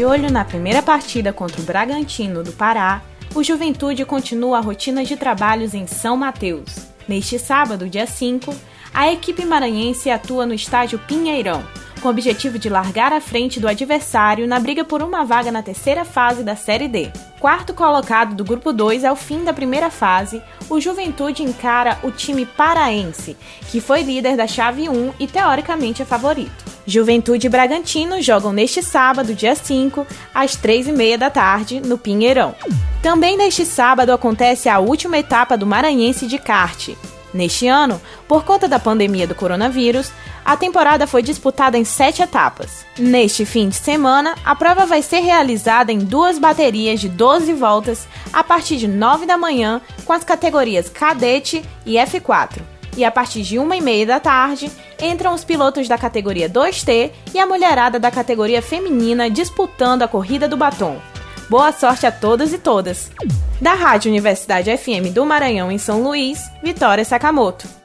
De olho na primeira partida contra o Bragantino do Pará, o Juventude continua a rotina de trabalhos em São Mateus. Neste sábado, dia 5, a equipe maranhense atua no estádio Pinheirão, com o objetivo de largar à frente do adversário na briga por uma vaga na terceira fase da Série D. Quarto colocado do grupo 2 ao fim da primeira fase, o Juventude encara o time paraense, que foi líder da chave 1 e teoricamente é favorito. Juventude e Bragantino jogam neste sábado, dia 5, às 3h30 da tarde, no Pinheirão. Também neste sábado acontece a última etapa do Maranhense de kart. Neste ano, por conta da pandemia do coronavírus, a temporada foi disputada em sete etapas. Neste fim de semana, a prova vai ser realizada em duas baterias de 12 voltas a partir de 9 da manhã, com as categorias Cadete e F4. E a partir de uma e meia da tarde, entram os pilotos da categoria 2T e a mulherada da categoria feminina disputando a corrida do batom. Boa sorte a todos e todas! Da Rádio Universidade FM do Maranhão em São Luís, Vitória Sakamoto.